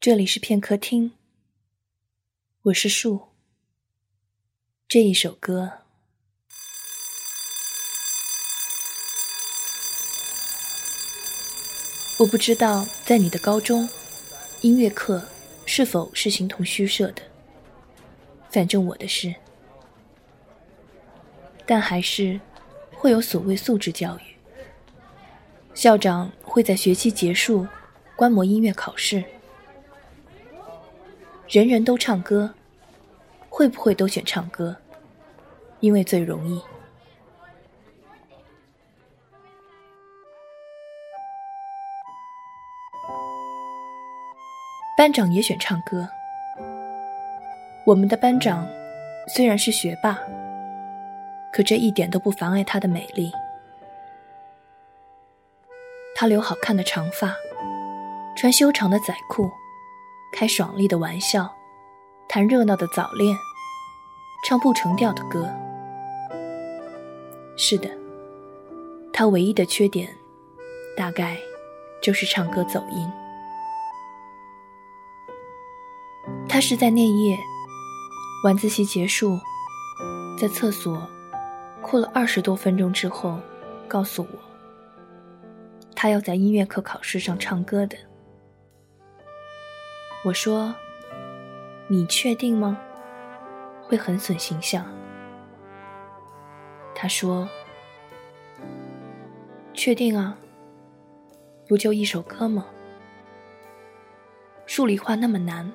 这里是片刻听，我是树。这一首歌，我不知道在你的高中，音乐课是否是形同虚设的。反正我的是，但还是会有所谓素质教育。校长会在学期结束观摩音乐考试。人人都唱歌，会不会都选唱歌？因为最容易。班长也选唱歌。我们的班长虽然是学霸，可这一点都不妨碍他的美丽。他留好看的长发，穿修长的仔裤。开爽利的玩笑，谈热闹的早恋，唱不成调的歌。是的，他唯一的缺点，大概就是唱歌走音。他是在那夜晚自习结束，在厕所哭了二十多分钟之后，告诉我，他要在音乐课考试上唱歌的。我说：“你确定吗？会很损形象。”他说：“确定啊，不就一首歌吗？数理化那么难，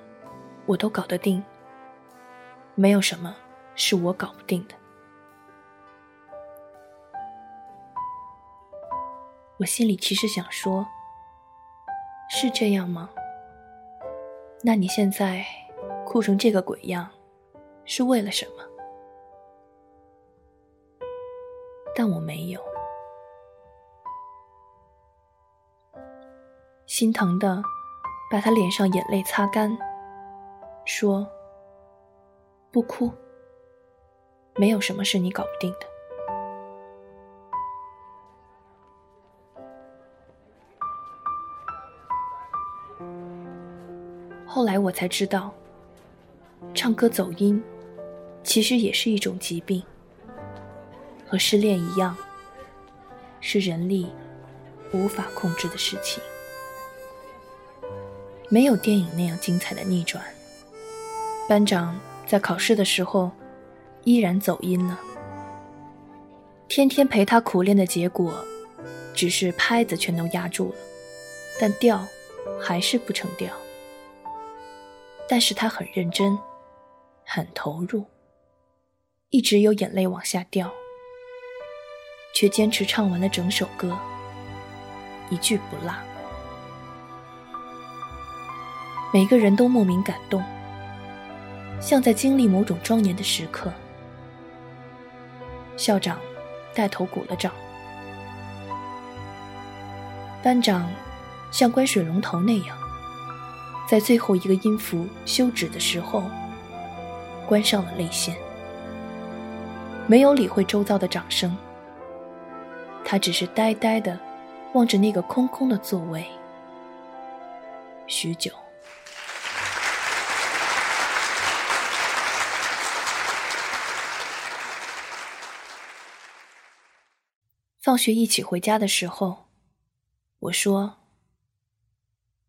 我都搞得定。没有什么是我搞不定的。”我心里其实想说：“是这样吗？”那你现在哭成这个鬼样，是为了什么？但我没有，心疼的把他脸上眼泪擦干，说：“不哭，没有什么是你搞不定的。”后来我才知道，唱歌走音，其实也是一种疾病，和失恋一样，是人力无法控制的事情。没有电影那样精彩的逆转。班长在考试的时候依然走音了，天天陪他苦练的结果，只是拍子全都压住了，但调还是不成调。但是他很认真，很投入，一直有眼泪往下掉，却坚持唱完了整首歌，一句不落。每个人都莫名感动，像在经历某种庄严的时刻。校长带头鼓了掌，班长像关水龙头那样。在最后一个音符休止的时候，关上了泪腺，没有理会周遭的掌声。他只是呆呆的望着那个空空的座位，许久。放学一起回家的时候，我说。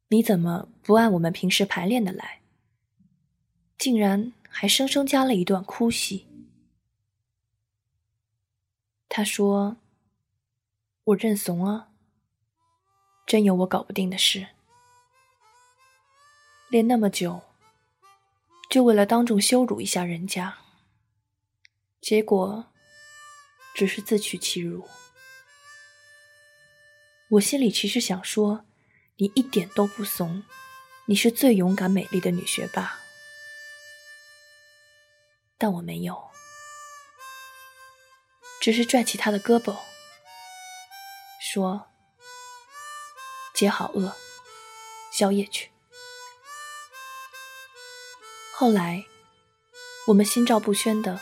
你怎么不按我们平时排练的来？竟然还生生加了一段哭戏。他说：“我认怂啊，真有我搞不定的事。练那么久，就为了当众羞辱一下人家，结果只是自取其辱。我心里其实想说。”你一点都不怂，你是最勇敢美丽的女学霸，但我没有，只是拽起她的胳膊，说：“姐好饿，宵夜去。”后来，我们心照不宣的，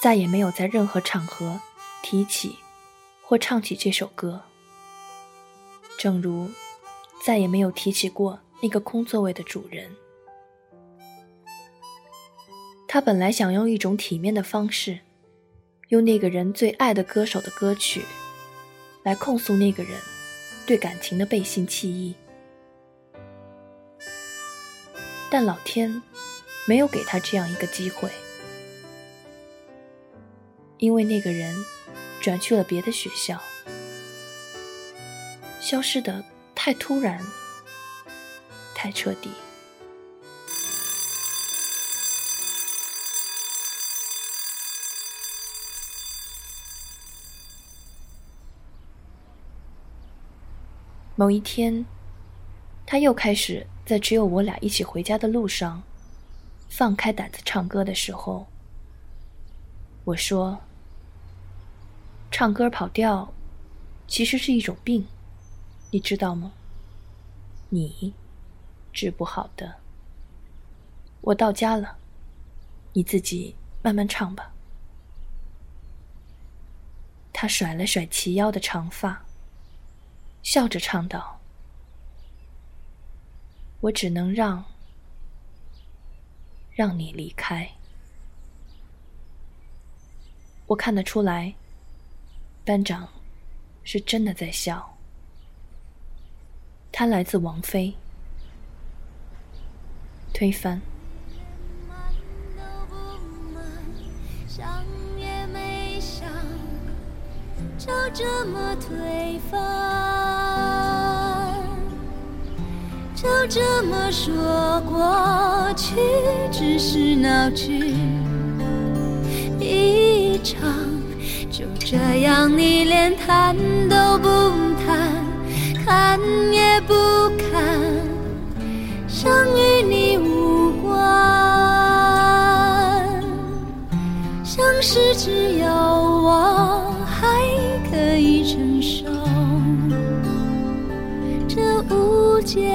再也没有在任何场合提起或唱起这首歌，正如。再也没有提起过那个空座位的主人。他本来想用一种体面的方式，用那个人最爱的歌手的歌曲，来控诉那个人对感情的背信弃义。但老天没有给他这样一个机会，因为那个人转去了别的学校，消失的太突然，太彻底。某一天，他又开始在只有我俩一起回家的路上，放开胆子唱歌的时候，我说：“唱歌跑调，其实是一种病，你知道吗？你治不好的。我到家了，你自己慢慢唱吧。”他甩了甩齐腰的长发。笑着唱道：“我只能让，让你离开。”我看得出来，班长是真的在笑。他来自王菲，推翻。就这么推翻，就这么说过去只是闹剧。一场，就这样你连谈都不谈，看也不堪想与你无关。相识只有我还可以承受这误解。